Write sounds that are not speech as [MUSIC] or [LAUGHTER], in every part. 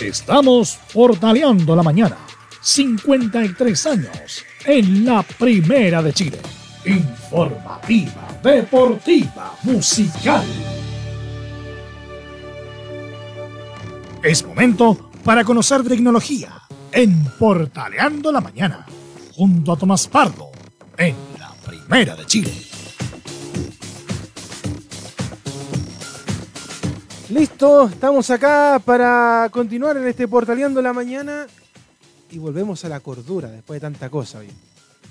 Estamos portaleando la mañana. 53 años en la Primera de Chile. Informativa, deportiva, musical. Es momento para conocer tecnología en Portaleando la Mañana, junto a Tomás Pardo, en la Primera de Chile. Listo, estamos acá para continuar en este Portaleando la Mañana y volvemos a la cordura después de tanta cosa.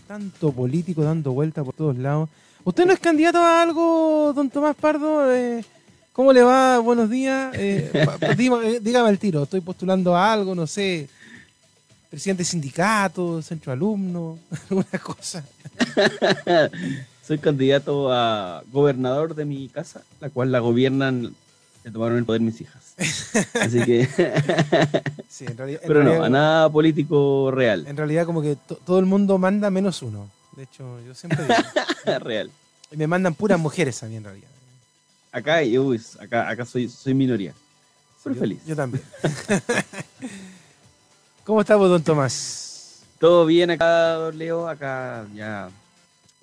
Tanto político dando vuelta por todos lados. ¿Usted no es candidato a algo, don Tomás Pardo? Eh, ¿Cómo le va? Buenos días. Eh, dígame, dígame el tiro, estoy postulando a algo, no sé, presidente de sindicato, centro alumno, [LAUGHS] alguna cosa. [LAUGHS] Soy candidato a gobernador de mi casa, la cual la gobiernan se tomaron el poder mis hijas. [LAUGHS] Así que. [LAUGHS] Sí, en realidad, en Pero no, a nada político real. En realidad, como que to- todo el mundo manda menos uno. De hecho, yo siempre digo. [LAUGHS] real. y me mandan puras mujeres a mí, en realidad. Acá, yo, uy, acá, acá soy, soy minoría. Pero yo, feliz. Yo también. ¿Cómo estamos, don Tomás? Todo bien acá, don Leo. Acá ya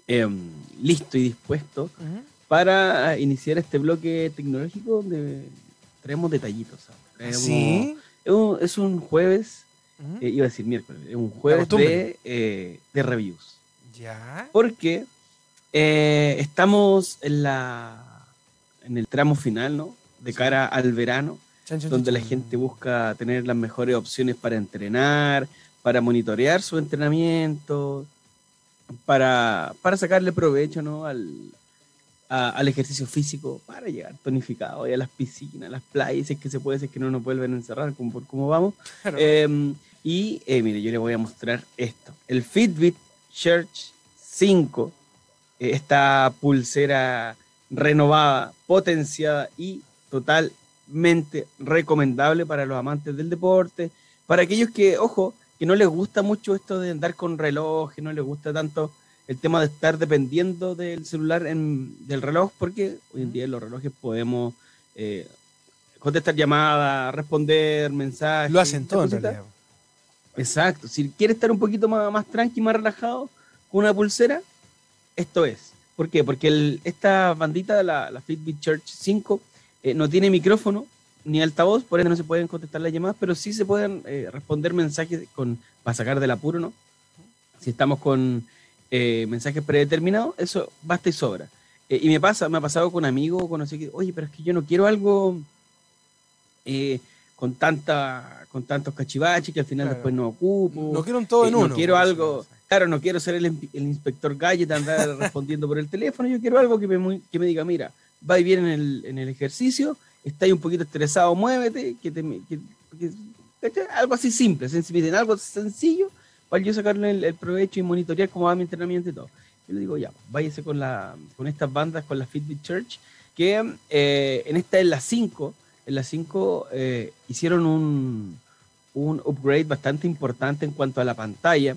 em, listo y dispuesto para iniciar este bloque tecnológico donde traemos detallitos. ¿Sí? Es un, es un jueves, eh, iba a decir miércoles, es un jueves de, eh, de reviews. Ya. Porque eh, estamos en la en el tramo final, ¿no? De cara al verano, Chan, chan, donde chan, la gente busca tener las mejores opciones para entrenar, para monitorear su entrenamiento, para, para sacarle provecho, ¿no? Al, a- al ejercicio físico, para llegar tonificado y a las piscinas, a las playas, si es que se puede, si es que no nos vuelven a encerrar, como por cómo vamos. Claro. Eh, y eh, mire, yo le voy a mostrar esto. El Fitbit Church 5, eh, esta pulsera renovada, potenciada y totalmente recomendable para los amantes del deporte, para aquellos que, ojo, que no les gusta mucho esto de andar con reloj, que no les gusta tanto el tema de estar dependiendo del celular, en- del reloj, porque hoy en día en los relojes podemos eh, contestar llamadas, responder mensajes. Lo hacen todo, en realidad. Exacto. Si quiere estar un poquito más, más tranqui, más relajado, con una pulsera, esto es. ¿Por qué? Porque el- esta bandita, la, la Fitbit Church 5, eh, no tiene micrófono ni altavoz, por ende no se pueden contestar las llamadas, pero sí se pueden eh, responder mensajes con, para sacar del apuro, ¿no? Si estamos con eh, mensajes predeterminados, eso basta y sobra. Eh, y me pasa, me ha pasado con amigos, conocí que, oye, pero es que yo no quiero algo eh, con tanta con tantos cachivaches que al final Claro. después no ocupo. No quiero un todo Eh, en no uno. quiero algo, así. claro, no quiero ser el, in- el inspector Gadget, andar [LAUGHS] respondiendo por el teléfono, yo quiero algo que me, que me diga, mira, va bien en el, en el ejercicio, está ahí un poquito estresado, muévete, que te, que- algo así simple, sencillo, algo sencillo, para yo sacarle el, el provecho y monitorear cómo va mi entrenamiento y todo. Yo le digo, ya, váyase con, la, con estas bandas, con la Fitbit Church, que eh, en esta es la 5, en la 5 eh, hicieron un, un upgrade bastante importante en cuanto a la pantalla.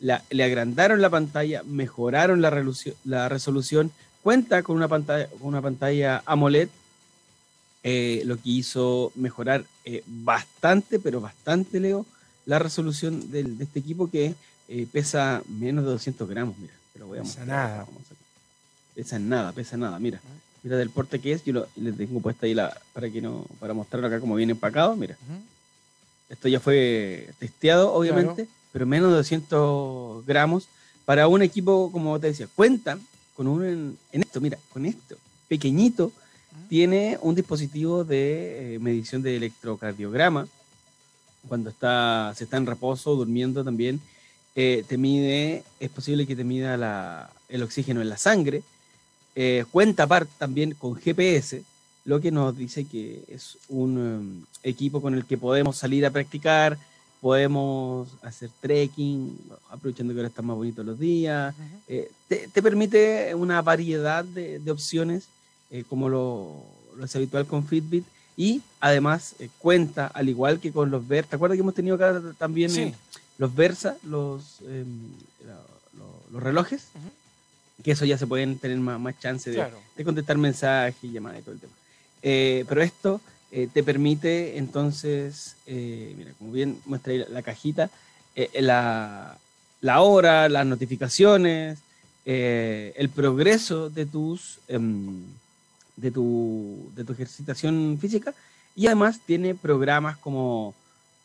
La- le agrandaron la pantalla, mejoraron la, la resolución. Cuenta con una pantalla, con una pantalla AMOLED, eh, lo que hizo mejorar eh, bastante, pero bastante, Leo, la resolución del- de este equipo que eh, pesa menos de 200 gramos. Mira, te lo voy a Pesa mostrar. nada. Pesa nada, pesa nada. Mira, mira del porte que es. Yo lo, le tengo puesta ahí la, para que no, para mostrarlo acá como viene empacado. Mira. Esto ya fue testeado, obviamente, pero menos de 200 gramos para un equipo, como te decía, cuentan con un, en, en esto, mira, con esto, pequeñito, tiene un dispositivo de eh, medición de electrocardiograma. Cuando está, se está en reposo, durmiendo también, eh, te mide, es posible que te mida la- el oxígeno en la sangre. Eh, cuenta aparte también con GPS, lo que nos dice que es un um, equipo con el que podemos salir a practicar, podemos hacer trekking, aprovechando que ahora están más bonitos los días. Eh, te, te permite una variedad de, de opciones, eh, como lo, lo es habitual con Fitbit, y además eh, cuenta, al igual que con los Versa, ¿te acuerdas que hemos tenido acá también Sí. eh, los Versa, los, em, los relojes? Que eso ya se pueden tener más, más chance de, Claro. de contestar mensajes y llamadas y todo el tema. Eh, pero esto te permite entonces, mira, como bien muestra ahí la, la cajita, la, la hora, las notificaciones, eh, el progreso de tus em, de tu, de tu ejercitación física y además tiene programas como,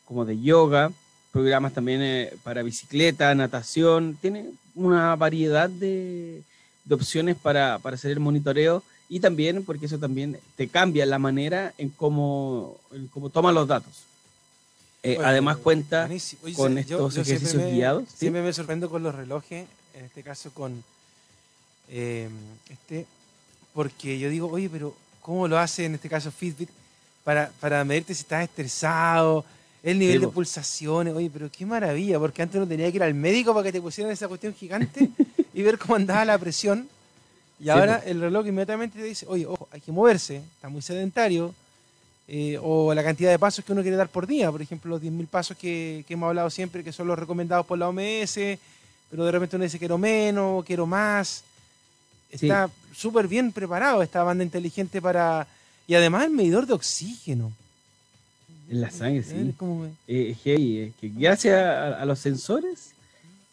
como de yoga, programas también eh, para bicicleta, natación, tiene una variedad de, de opciones para, para hacer el monitoreo y también porque eso también te cambia la manera en cómo, en cómo toma los datos. Eh, Oye, además cuenta. Oye, con yo- estos yo siempre ejercicios me- guiados. ¿sí? Siempre me sorprendo con los relojes, en este caso con eh, este, porque yo digo, oye, pero ¿cómo lo hace en este caso Fitbit para, para medirte si estás estresado? El nivel de pulsaciones, oye, pero qué maravilla, porque antes no tenía que ir al médico para que te pusieran esa cuestión gigante y ver cómo andaba la presión. Y Sí, ahora el reloj inmediatamente te dice, oye, ojo, hay que moverse, está muy sedentario, eh, o la cantidad de pasos que uno quiere dar por día, por ejemplo, los 10.000 pasos que, que hemos hablado siempre, que son los recomendados por la OMS, pero de repente uno dice quiero menos, quiero más. Está súper bien preparado esta banda inteligente para... Y además el medidor de oxígeno. En la sangre, sí. Eh, eh, eh, que gracias a, a los sensores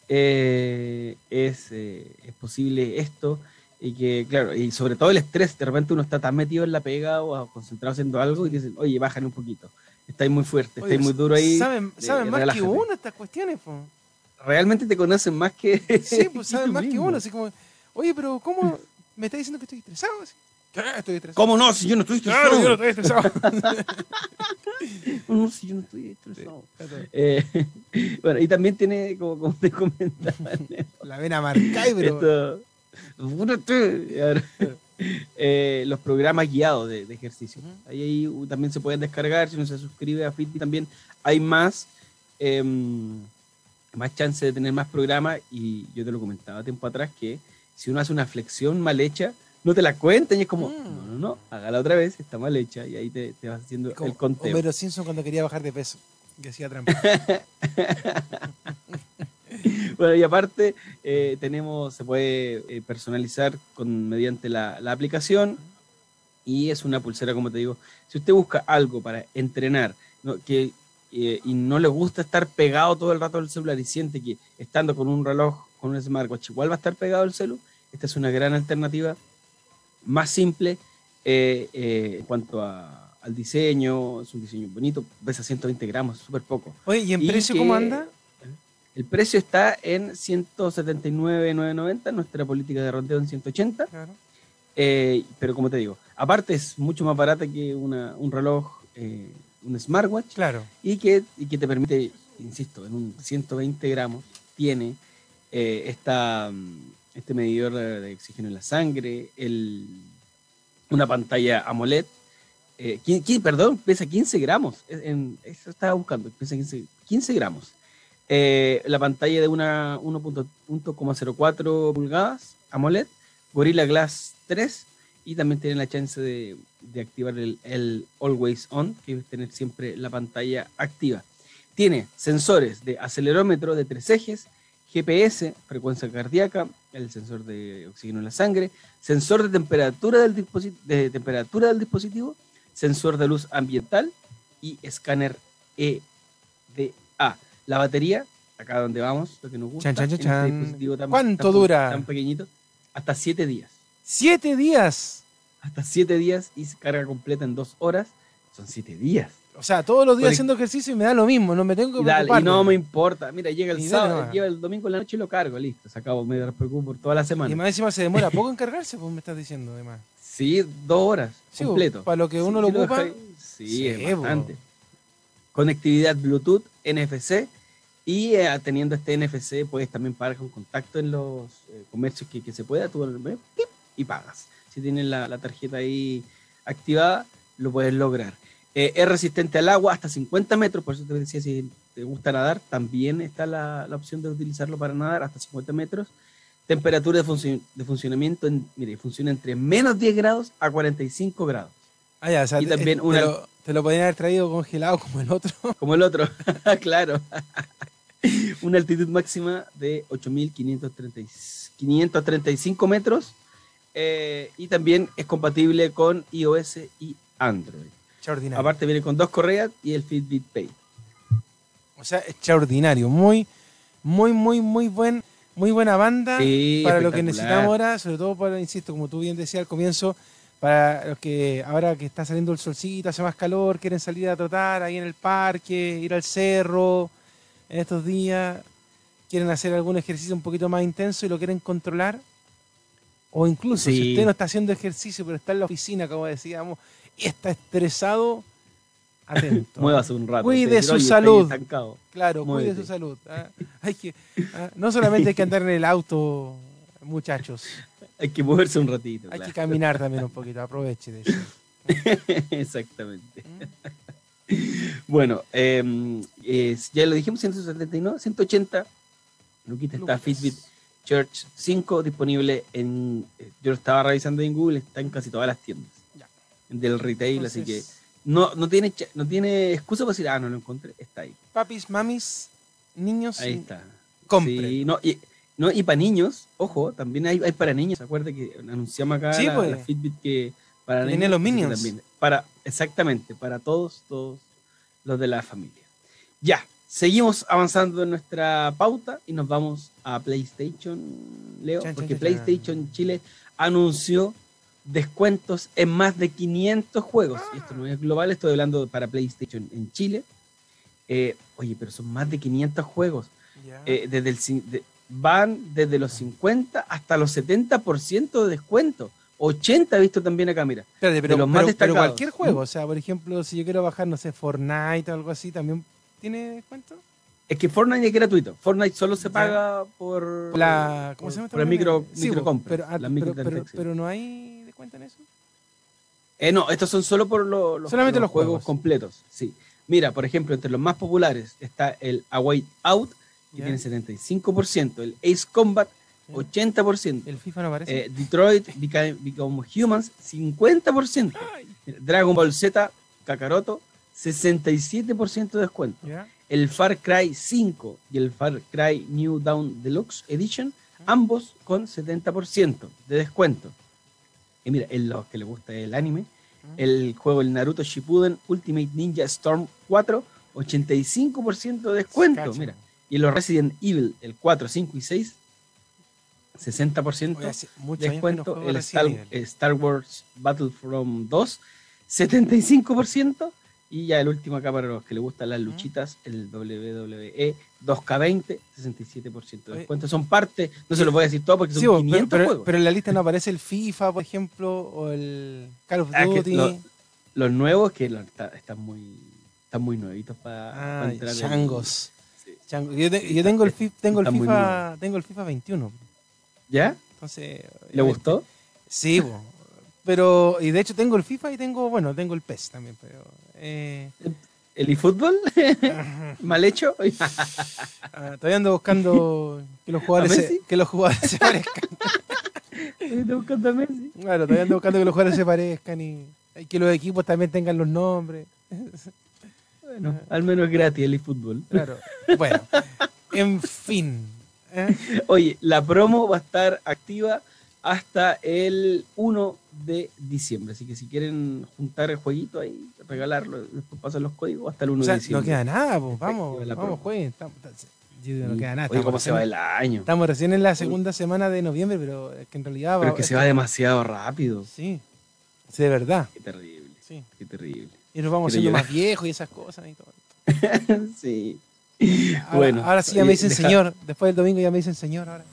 eh, es, eh, es posible esto y que, claro, y sobre todo el estrés, de repente uno está tan metido en la pega o concentrado haciendo algo y dicen, oye, bájale un poquito, estáis muy fuerte, estáis muy duro ahí, Saben, eh, saben más relájate. que uno estas cuestiones, po. realmente te conocen más que... Sí, pues [LAUGHS] saben más que uno. Así como, oye, pero ¿cómo me está diciendo que estoy estresado? Así, "¿Qué? Estoy estresado. ¿Cómo no? Si yo no estoy Claro, estresado. yo no estoy estresado. [LAUGHS] No, si yo no estoy estresado. Eh, [LAUGHS] bueno, y también tiene, como, como te comentaba, [LAUGHS] La vena marcada. Esto- ahora, eh, los programas guiados de, de ejercicio. Ujú. Ahí, ahí, uh, también se pueden descargar. Si uno se suscribe a Fitbit, también hay más, em, más chance de tener más programas. Y yo te lo comentaba tiempo atrás que si uno hace una flexión mal hecha, no te la cuentan y es como, Mm. no, no, no, hágala otra vez, está mal hecha. Y ahí te, te vas haciendo Como el conteo. Homero Simpson cuando quería bajar de peso. Que hacía trampa. [LAUGHS] Bueno, y aparte eh, tenemos, se puede eh, personalizar con, mediante la, la aplicación y es una pulsera, como te digo. Si usted busca algo para entrenar ¿no? que, eh, y no le gusta estar pegado todo el rato al celular y siente que estando con un reloj, con un smartwatch, igual va a estar pegado al celular, esta es una gran alternativa, más simple eh, eh, en cuanto a- al diseño, es un diseño bonito, pesa 120 gramos, súper poco. Oye, ¿y en Y precio que- cómo anda? El precio está en 179,990, nuestra política de rondeo en 180, Claro. eh, pero como te digo, aparte es mucho más barata que una- un reloj, eh, un smartwatch, Claro. y que, y que te permite, insisto, en un 120 gramos, tiene eh, este medidor de, oxígeno en la sangre, una pantalla AMOLED, eh, qui- qui- perdón, pesa 15 gramos, eso estaba buscando, pesa 15, 15 gramos. Eh, la pantalla de una 1.04 pulgadas AMOLED, Gorilla Glass 3 y también tiene la chance de, de activar el, el Always On, que es tener siempre la pantalla activa. Tiene sensores de acelerómetro de tres ejes, GPS, frecuencia cardíaca, el sensor de oxígeno en la sangre, sensor de temperatura del, disposi- de temperatura del dispositivo, sensor de luz ambiental y escáner EDA. La batería, acá donde vamos, lo que nos gusta, Chan, chan, chan, en este dispositivo tan- ¿Cuánto tan- dura? Tan pequeñito, hasta siete días. ¡Siete días! Hasta siete días y se carga completa en dos horas. Son siete días. O sea, todos los días haciendo ejercicio y me da lo mismo, no me tengo que Y, dale, y preocupar. no me importa. Mira, llega el Ni sábado, dale llega el domingo en la noche y lo cargo, listo. Se acabó, me preocupo por toda la Y semana. más encima se demora poco en cargarse, pues me estás diciendo, además. Sí, dos horas, Sí, completo. para lo que uno Sí, lo ocupa, sí, sí, es bo. bastante. Conectividad Bluetooth, NFC. Y eh, teniendo este NFC, puedes también pagar con contacto en los eh, comercios que, que se pueda. Tú eh, y pagas. Si tienes la, la tarjeta ahí activada, lo puedes lograr. Eh, es resistente al agua hasta 50 metros, por eso te decía, si te gusta nadar, también está la, la opción de utilizarlo para nadar hasta 50 metros. Temperatura de, de funcionamiento, en, mire, funciona entre menos 10 grados a 45 grados, Ah, ya, o sea, Y también te, una- lo, te lo podrían haber traído congelado como el otro. [LAUGHS] como el otro, [LAUGHS] claro. [LAUGHS] Una altitud máxima de 8.535 metros eh, y también es compatible con iOS y Android. Extraordinario. Aparte viene con dos correas y el Fitbit Pay. O sea, extraordinario. Muy, muy, muy, muy buen, muy buena banda Sí, para lo que necesitamos ahora, sobre todo para, insisto, como tú bien decías al comienzo, para los que ahora que está saliendo el solcito, hace más calor, quieren salir a trotar ahí en el parque, ir al cerro en estos días, quieren hacer algún ejercicio un poquito más intenso y lo quieren controlar. O incluso, si Sí. usted no está haciendo ejercicio, pero está en la oficina, como decíamos, y está estresado, atento. Muévase un rato. Cuide su "Oye, estoy salud". estancado". Claro, cuide su salud. ah. Hay que, ah, no solamente hay que andar en el auto, muchachos. Hay que moverse un ratito. Hay que caminar también un poquito. Aproveche de eso. [LAUGHS] Exactamente. Bueno, eh, es- ya lo dijimos, 179, 180. Luquita está. Fitbit Church 5 disponible en. eh, Yo lo estaba revisando en Google, está en casi todas las tiendas Ya. del retail, así que Entonces, no, no, tiene, no tiene excusa para decir, ah, no lo encontré, está ahí. Papis, mamis, niños, Ahí está. compren. Sí, no, y, no, y para niños, ojo, también hay, hay para niños. ¿Se acuerda que anunciamos acá Sí, la, pues. la Fitbit que para niños? tenía los Minions. también, para, exactamente, para todos, todos los de la familia. Ya, seguimos avanzando en nuestra pauta y nos vamos a PlayStation, Leo, Chan, porque chan, chan. PlayStation Chile anunció descuentos en más de 500 juegos. Y esto no es global, estoy hablando para PlayStation en Chile. Eh, oye, pero son más de 500 juegos. Eh, desde el, cin- de- van desde los 50 hasta los 70% de descuento. 80 he visto también acá, mira. Espérate, pero, los más pero- pero destacados. cualquier juego, o sea, por ejemplo, si yo quiero bajar, no sé, Fortnite o algo así, ¿también tiene descuento? Es que Fortnite es gratuito. Fortnite solo se paga por La, ¿Cómo por- se llama? por el micro, Sí, pero, ah, pero, pero, microtransacciones. pero no hay descuento en eso. Eh, no, estos son solo por lo- los, Solamente los juegos, juegos. completos. Sí. Mira, por ejemplo, entre los más populares está el Away Out, que Ya. tiene 75%, el Ace Combat, Ya. 80%, El FIFA no aparece. eh, Detroit Become, Become Humans, 50%, Mira, Dragon Ball Z, Kakaroto, 67% de descuento. El Far Cry 5 y el Far Cry New Dawn Deluxe Edition, ambos con 70% de descuento. Y mira, en los que le gusta el anime, el juego el Naruto Shippuden Ultimate Ninja Storm 4, 85% de descuento. Mira, y los Resident Evil, el 4, 5 y 6, 60% Oye, descuento. el Star, Wars Battlefront 2, 75%. Y ya el último acá para los que les gustan las luchitas, el WWE 2K20, 67% de descuento. Son parte, no se los voy a decir todo porque son Sí, bo, 500 pero, juegos. pero en la lista no aparece el FIFA, por ejemplo, o el Call of Ah, Duty. lo- los nuevos que están muy están muy nuevitos para, Ah, entrar en- changos. Sí. Yo, te- yo tengo el [LAUGHS] FIFA, tengo el FIFA, tengo el FIFA 21. ¿Ya? Entonces, ¿Le obviamente- gustó? Sí, bo. Pero y de hecho tengo el FIFA y tengo, bueno, tengo el PES también, pero eh, ¿El eFootball? [LAUGHS] ¿Mal hecho? ah, todavía ando buscando que los jugadores ¿A se, que los jugadores se parezcan. Estoy buscando a Messi. Claro, todavía ando buscando que los jugadores se parezcan y, y que los equipos también tengan los nombres. Bueno, al menos gratis el eFootball. Claro. Bueno, en fin. ¿eh? Oye, la promo va a estar activa hasta el 1 de diciembre. Así que si quieren juntar el jueguito ahí, regalarlo, después pasan los códigos hasta el 1 O sea, de no diciembre. queda nada, pues, vamos, vamos, jueguen. Estamos- no queda nada. Oye, cómo se va el año. Estamos recién en la segunda semana de noviembre, pero es que en realidad Pero va- es que se va demasiado rápido. Sí, sí, de verdad. Qué terrible, Sí. qué terrible. Y nos vamos llorar. más [LAUGHS] viejos y esas cosas y todo. sí. Ahora, Bueno, ahora sí ya me dicen deja- señor. Después del domingo ya me dicen señor. Ahora.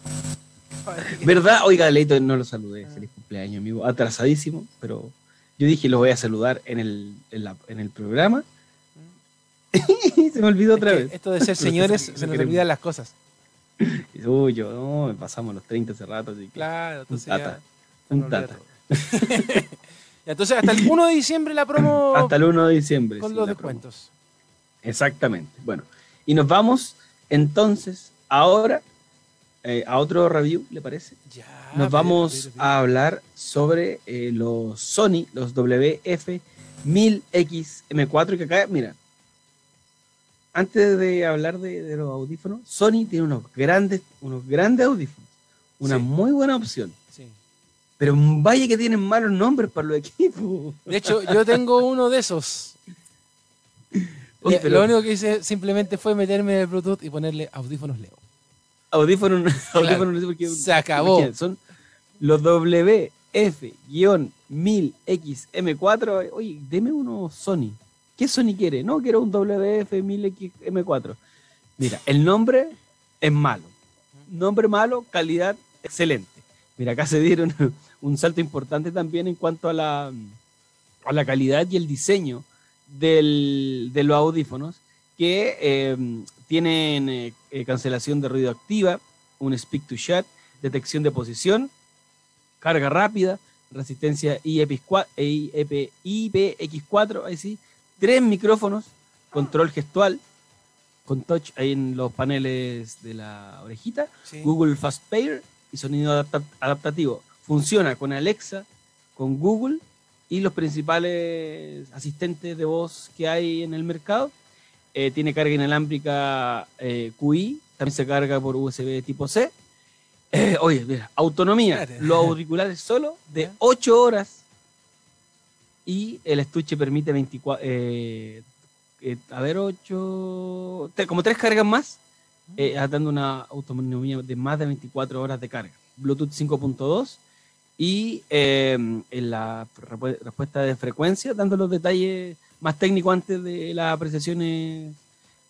[LAUGHS] ¿Verdad? Oiga, Leito, no lo saludé. Feliz cumpleaños, amigo. Atrasadísimo, pero yo dije lo voy a saludar en el, en la- en el programa. [LAUGHS] se me olvidó otra Es que vez. Esto de ser [LAUGHS] señores se nos queremos. olvidan las cosas. Uy, yo, no, me pasamos los 30 hace rato. así que- Claro, entonces Un tata, un. Ya, entonces hasta el 1 de diciembre la promo Hasta el 1 de diciembre. con sí, los promo. descuentos. Exactamente. Bueno, y nos vamos entonces ahora eh, a otro review, ¿le parece? Ya, Nos vamos a hablar sobre eh, los Sony, los WF-1000X-M4, que acá, mira, antes de hablar de, de los audífonos, Sony tiene unos grandes, unos grandes audífonos, una Sí. muy buena opción, Sí. Pero vaya que tienen malos nombres para los equipos. De hecho, yo tengo uno de esos. Eh, pero- Lo único que hice simplemente fue meterme en el Bluetooth y ponerle audífonos Leo. Audífonos, [LAUGHS] audífonos, no sé por qué- Se acabó. Son los WF-1000XM4. Oye, deme uno Sony. ¿Qué Sony quiere? No, quiero un WF-1000XM4. Mira, el nombre es malo. Nombre malo, calidad excelente. Mira, acá se dieron [LAUGHS] un salto importante también en cuanto a la, a la calidad y el diseño del- de los audífonos que eh, tienen eh, eh, cancelación de ruido activa, un speak to chat, detección de posición, carga rápida, resistencia IPX4, IP, IPX4, ahí sí, tres micrófonos, control gestual, con touch ahí en los paneles de la orejita, Google Fast Pair y sonido adapta- adaptativo. Funciona con Alexa, con Google y los principales asistentes de voz que hay en el mercado. Eh, tiene carga inalámbrica eh, QI, también se carga por USB tipo C. Eh, oye, mira, autonomía, Espérate. los auriculares solo de Ya. 8 horas y el estuche permite 24, eh, eh, a ver, 8, como tres cargas más, eh, dando una autonomía de más de 24 horas de carga. Bluetooth 5.2 y en la respuesta de frecuencia, dando los detalles más técnicos antes de las apreciaciones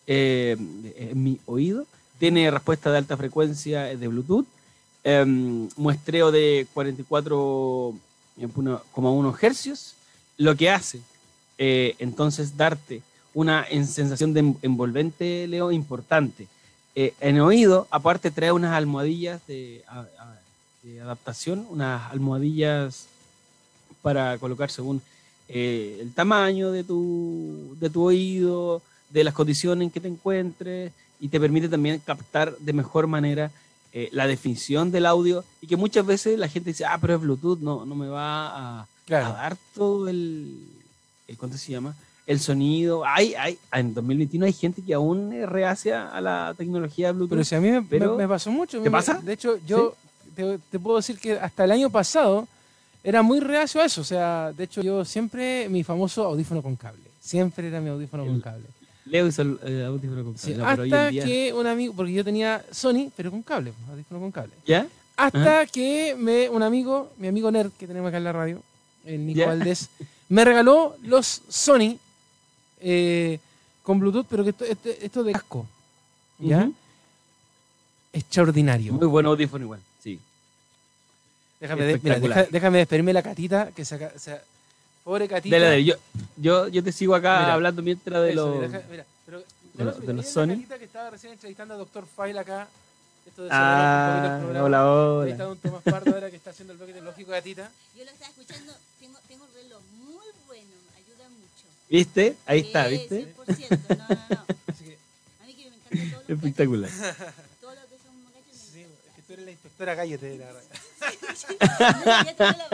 eh, en mi oído. Tiene respuesta de alta frecuencia de Bluetooth, em, muestreo de 44,1 hercios, lo que hace eh, entonces darte una en- sensación de en- envolvente, Leo, importante. Eh, en oído, aparte, trae unas almohadillas de, de adaptación, unas almohadillas para colocar según eh, el tamaño de tu, de tu oído, de las condiciones en que te encuentres, y te permite también captar de mejor manera eh, la definición del audio, y que muchas veces la gente dice, ah, pero es Bluetooth, no, no me va a, dar todo el, el- ¿cuánto se llama? El sonido. Hay, hay, en 2021 hay gente que aún reacia a la tecnología Bluetooth. Pero si a mí me, Pero- me- me pasó mucho. ¿Te Me- pasa? De hecho, yo te, te puedo decir que hasta el año pasado era muy reacio a eso. O sea, de hecho, yo siempre, mi famoso audífono con cable. Siempre era mi audífono con cable. Leo hizo el eh, audífono con Sí, cable. Pero hasta día- que un amigo, porque yo tenía Sony, pero con cable, pues, audífono con cable. ¿Ya? Hasta que me, un amigo, mi amigo Nerd, que tenemos acá en la radio, el Nico Ya. Valdés, me regaló los Sony eh, con Bluetooth, pero que esto, este- esto de casco. ¿Ya? Extraordinario. Muy buen audífono igual. Déjame, de- mira, deja- déjame despedirme la catita, que saca, o sea, pobre catita. Dale, dale, yo, yo, yo te sigo acá Mira, hablando mientras de Eso, los... mira, deja- mira, pero, de ¿conoces- los- de los ¿conoces la Sony? catita que estaba recién entrevistando a Dr. File acá. Esto de Ah, un programa. hola, hola. Ahí está don Tomás Pardo ahora que está haciendo el bloque tecnológico gatita. [LAUGHS] Yo lo estaba escuchando, tengo, tengo un reloj muy bueno, ayuda mucho. ¿Viste? Ahí está, ¿viste? 100%, no, no, no. [LAUGHS] Así que, A mí que me encantan todos los Espectacular. gadgets, Todos los de esos gadgets sí, me es que tú eres la inspectora Gallete de la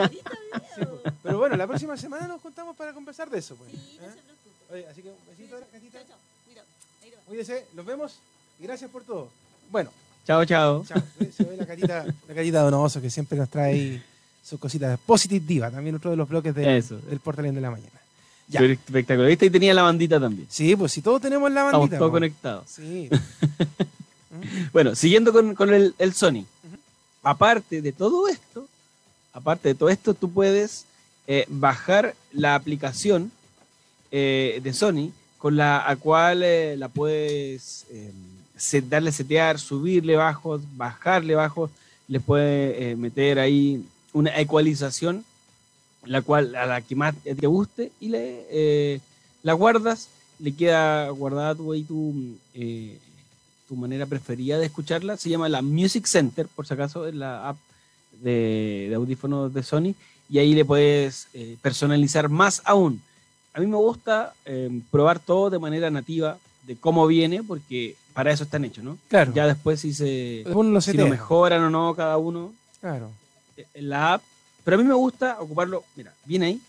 video. Pero bueno, la próxima semana nos juntamos para conversar de eso. Pues. Sí, no ¿eh? se preocupe. Oye, así que un besito a la. Chao, chao. Los vemos y gracias por todo. Bueno, Chao, chao. chao. Se ve la catita, la Donoso que siempre nos trae ahí sus cositas. Positive Diva, también otro de los bloques de- Eso. del Portalén de la mañana. Ya. Espectacular. ¿Viste? Y tenía la bandita también. Sí, pues si todos tenemos la Estamos bandita. todos po. conectados. Sí. [LAUGHS] Bueno, siguiendo con, con el, el Sony. Aparte de todo esto, aparte de todo esto, tú puedes eh, bajar la aplicación eh, de Sony con la cual eh, la puedes set- darle setear, subirle bajos, bajarle bajos, le puedes meter ahí una ecualización, la cual a la que más te guste y le la guardas, le queda guardada tu, ahí tu, tu manera preferida de escucharla. Se llama la Music Center, por si acaso, es la app de, de audífonos de Sony. Y ahí le puedes eh, personalizar más aún. A mí me gusta eh, probar todo de manera nativa, de cómo viene, porque para eso están hechos, ¿no? Claro. Ya después si, se, lo si lo mejoran o no cada uno Claro. en la app. Pero a mí me gusta ocuparlo, mira, viene ahí,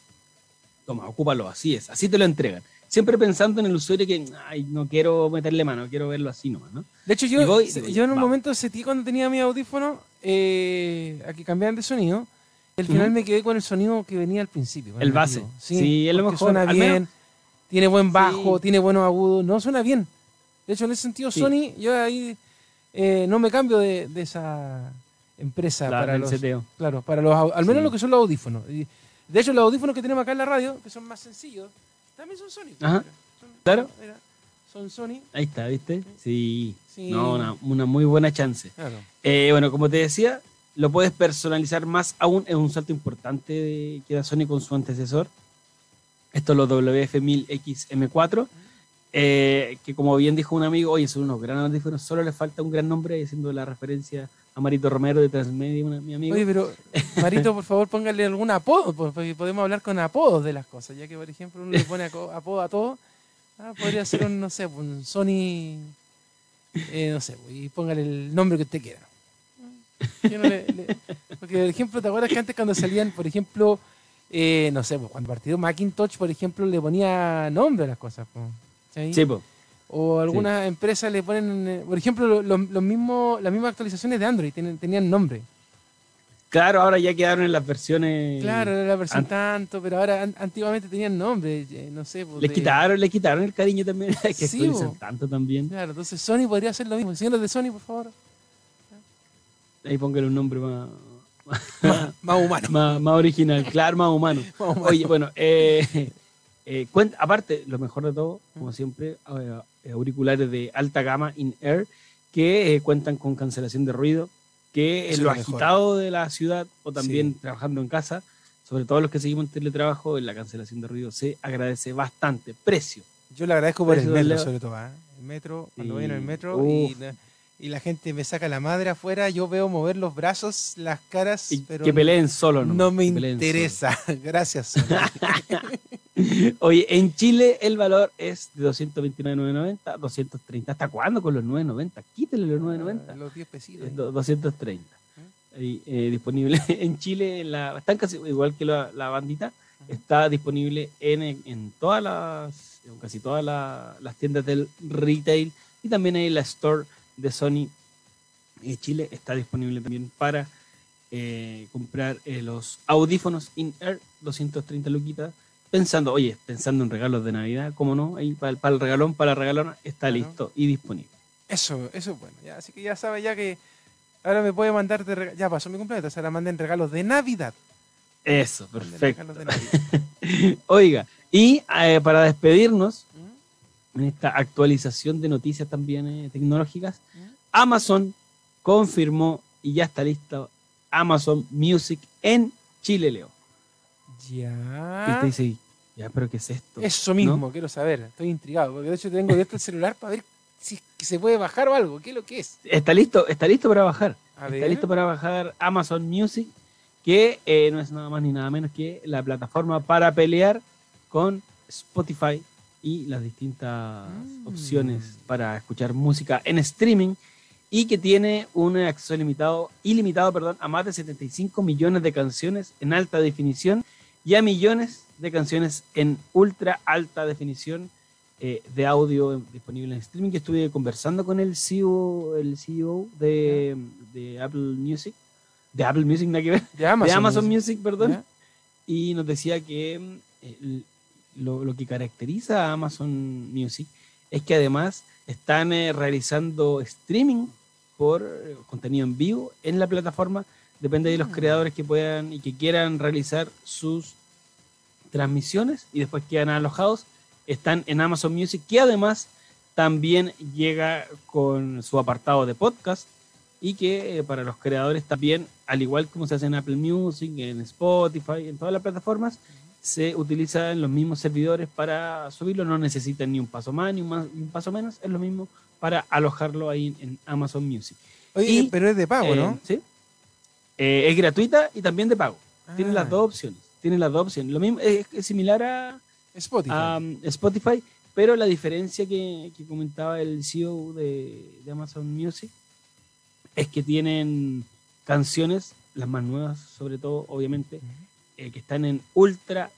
toma, ocúpalo, así es, así te lo entregan. Siempre pensando en el usuario que, ay, no quiero meterle mano, quiero verlo así nomás, ¿no? De hecho, Y yo, voy, yo en un momento sentí cuando tenía mi audífono eh, a que cambiaban de sonido Al final Ujú. me quedé con el sonido que venía al principio. El base. nativo. Sí, es lo mejor. Suena bien, menos- tiene buen bajo, Sí. tiene buenos agudos. No, suena bien. De hecho, en ese sentido, Sí. Sony, yo ahí eh, no me cambio de, de esa empresa para los, seteo. claro, para los, al menos Sí. lo que son los audífonos. Y, de hecho, los audífonos que tenemos acá en la radio, que son más sencillos, también son Sony. Ajá. Son- Claro. mira, son Sony. Ahí está, ¿viste? Sí. Sí. No, una, una muy buena chance. Claro. Eh, bueno, como te decía, lo puedes personalizar más aún. Es un salto importante de- que da Sony con su antecesor. Esto es los WF-1000XM4. eh, que como bien dijo un amigo, oye, son unos gran audífonos, solo le falta un gran nombre, haciendo la referencia a Marito Romero de Transmedia, mi amigo. Oye, pero Marito, por favor, póngale algún apodo, pues, porque podemos hablar con apodos de las cosas, ya que, por ejemplo, uno le pone apodo a todo. Ah, podría ser un, no sé, un Sony, eh, no sé, y póngale el nombre que usted quiera. Yo no le- le- porque, por ejemplo, ¿te acuerdas que antes cuando salían, por ejemplo, eh, no sé, pues, cuando partió Macintosh, por ejemplo, le ponía nombre a las cosas? pues, ¿sí? Sí, po. O algunas empresas le ponen, eh, por ejemplo, lo- lo- los mismos, las mismas actualizaciones de Android tienen, tenían nombre. Claro, ahora ya quedaron en las versiones. Claro, era la versión an- tanto, pero ahora an- antiguamente tenían nombre, eh, no sé. pues, Le de- quitaron, le quitaron el cariño también. [LAUGHS] Que Sí, actualizan po. tanto también. Claro, entonces Sony podría hacer lo mismo. Señores de Sony, por favor. Ahí póngale un nombre más, Más, más humano. [LAUGHS] más, más original, claro, más humano. [LAUGHS] Más humano. Oye, bueno, eh, eh, cuen- aparte, lo mejor de todo, como siempre, eh, auriculares de alta gama in-air que eh, cuentan con cancelación de ruido, que es lo mejor. agitado de la ciudad o también Sí. trabajando en casa, sobre todo los que seguimos en teletrabajo, en la cancelación de ruido se agradece bastante. Precio. Yo le agradezco por el Precio metro, del Leo. sobre todo. ¿ah? El metro, cuando Sí. voy en el metro y, y la gente me saca la madre afuera, yo veo mover los brazos, las caras, Y pero que peleen solo, ¿no? no me interesa. [LAUGHS] Gracias. [LAUGHS] [LAUGHS] Oye, en Chile el valor es de 229.990, 230. ¿Hasta cuándo con los 990? Quítale los 990. Los 10 pesitos. Es do- 230. Ahí, eh, disponible [LAUGHS] en Chile, en la, están casi igual que la, la bandita, está disponible en, en todas las, en casi todas la- las tiendas del retail y también en la store de Sony eh, Chile está disponible también para eh, comprar eh, los audífonos in-air 230 luquitas pensando, oye, pensando en regalos de Navidad, ¿cómo no? Ahí para, el- para el regalón, para la regalona, está listo y disponible. Eso, eso es bueno. Ya, así que ya sabe ya que ahora me puede mandar de Ya pasó mi cumpleaños, ahora manden regalos de Navidad. Eso, perfecto. de Navidad. [LAUGHS] Oiga, y eh, para despedirnos, ¿Mm? en esta actualización de noticias también eh, tecnológicas, ¿Mm? Amazon confirmó y ya está listo Amazon Music en Chile, Leo. Y Ya. usted dice, ya, pero ¿qué es esto? Eso mismo, ¿No? quiero saber. Estoy intrigado, porque de hecho tengo abierto el celular para ver si se puede bajar o algo. ¿Qué es lo que es? Está listo, está listo para bajar. A Está ver. listo para bajar Amazon Music, que eh, no es nada más ni nada menos que la plataforma para pelear con Spotify y las distintas Mm. opciones para escuchar música en streaming y que tiene un acceso ilimitado, ilimitado perdón, a más de 75 millones de canciones en alta definición y a millones de canciones en ultra alta definición eh, de audio disponible en streaming. Yo estuve conversando con el CEO, el CEO de, de Apple Music, de Apple Music, nada que ver, De Amazon. de Amazon. Music, perdón, y nos decía que el- lo, lo que caracteriza a Amazon Music es que además están eh, realizando streaming por eh, contenido en vivo en la plataforma. Depende de los Mm. creadores que puedan y que quieran realizar sus transmisiones y después quedan alojados. Están en Amazon Music, que además también llega con su apartado de podcast y que eh, para los creadores también, al igual como se hace en Apple Music, en Spotify, en todas las plataformas, se utilizan los mismos servidores para subirlo, no necesitan ni un paso más ni un, más- ni un paso menos, es lo mismo para alojarlo ahí en, Amazon Music. Oye, Y, pero es de pago, Eh, ¿no? Sí. Eh, es gratuita y también de pago. Ah, las dos opciones. Tiene las dos opciones. Lo mismo, es, es similar a, Spotify. a, um, Spotify, pero la diferencia que, que comentaba el CEO de, de Amazon Music es que tienen canciones, las más nuevas sobre todo, obviamente, eh, que están en Ultra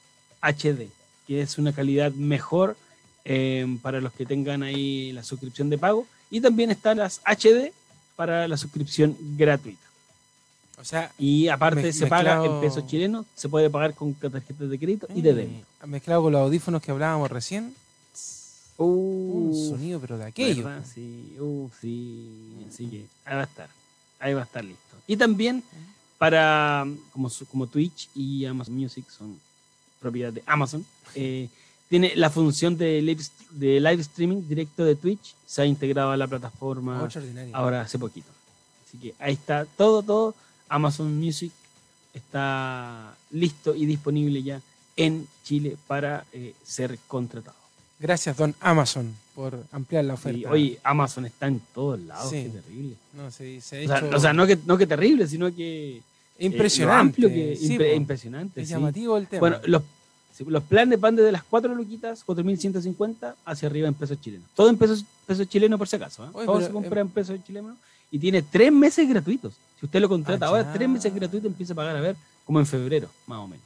HD, que es una calidad mejor eh, para los que tengan ahí la suscripción de pago. Y también están las HD para la suscripción gratuita. O sea, Y aparte Me- se paga en pesos chilenos, se puede pagar con tarjetas de crédito y de débito. eh, mezclado con los audífonos que hablábamos recién, un Uh, sonido pero de aquello. ¿verdad? Sí, uh, sí. Así que ahí va a estar. Ahí va a estar listo. Y también para, como, como Twitch y Amazon Music son propiedad de Amazon, [LAUGHS] eh, tiene la función de live, de live streaming directo de Twitch. Se ha integrado a la plataforma ahora hace poquito. Así que ahí está todo, todo. Amazon Music está listo y disponible ya en Chile para eh, ser contratado. Gracias, don Amazon, por ampliar la oferta. Y, oye, Amazon está en todos lados, Sí. qué terrible. no, se, se ha O sea, hecho o sea, no, que, no que terrible, sino que eh, impresionante. amplio que, sí, impre- impresionante. es sí. llamativo el tema. Bueno, los, sí, los planes van desde las 4 luquitas, 4.150, hacia arriba en pesos chilenos. Todo en pesos, pesos chilenos por si acaso. ¿eh? Oye, Todo se compra en pesos chilenos y tiene tres meses gratuitos. Si usted lo contrata Ah, ahora, tres meses gratuitos empieza a pagar a ver como en febrero, más o menos.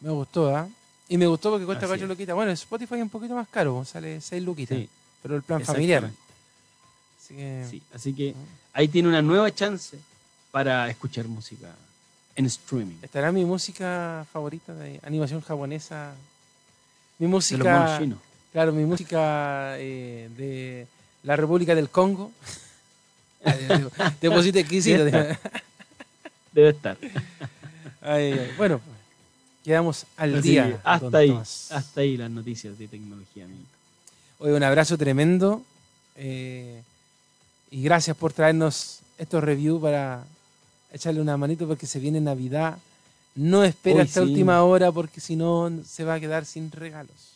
me gustó, ¿ah? Y me gustó porque cuesta Así 4 es. luquitas. Bueno, Spotify es un poquito más caro, sale 6 luquitas. Sí, Pero el plan familiar. Así que Sí, así que ahí tiene una nueva chance para escuchar música en streaming. estará mi música favorita de animación japonesa. Mi De los monos música, chinos. claro, mi música eh, de la República del Congo. Ay, te- te pusiste exquisito. Debe Debe estar. Ay, ay. Bueno, quedamos al Así día. hasta ahí, Tomás. hasta ahí las noticias de tecnología. Oye, un abrazo tremendo. eh, y gracias por traernos estos reviews para echarle una manito porque se viene Navidad. No espera Uy, hasta sí. última hora porque si no se va a quedar sin regalos.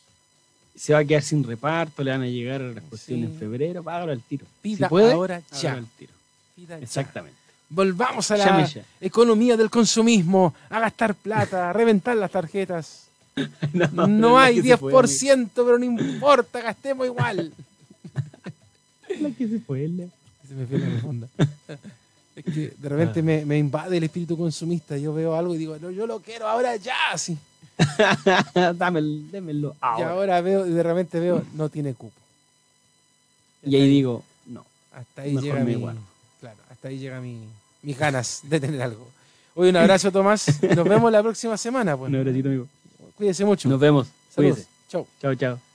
Se va a quedar sin reparto, le van a llegar las cuestiones Sí. en febrero, hágalo al tiro. Pida si puede, ahora ya. al tiro. Pida ya. Exactamente. Volvamos a la economía del consumismo, a gastar plata, a reventar las tarjetas. [LAUGHS] No, la hay que se puede, 10%, pero no importa, gastemos igual. [LAUGHS] La que se puede. Se me fue la profunda. Es que de repente Ah. me, me invade el espíritu consumista. Yo veo algo y digo, no, yo lo quiero ahora ya, sí. [LAUGHS] Dámelo, démelo Y ahora. veo, y de repente veo, no tiene cupo. Y ahí digo, no. Hasta ahí llega mi, guardo. claro, hasta ahí llega mi, mis ganas de tener algo. Hoy un abrazo, Tomás. Nos vemos la próxima semana. Pues. [LAUGHS] Un abracito, amigo. Cuídese mucho. Nos vemos. Saludos. Cuídese. Chau. Chao, chao.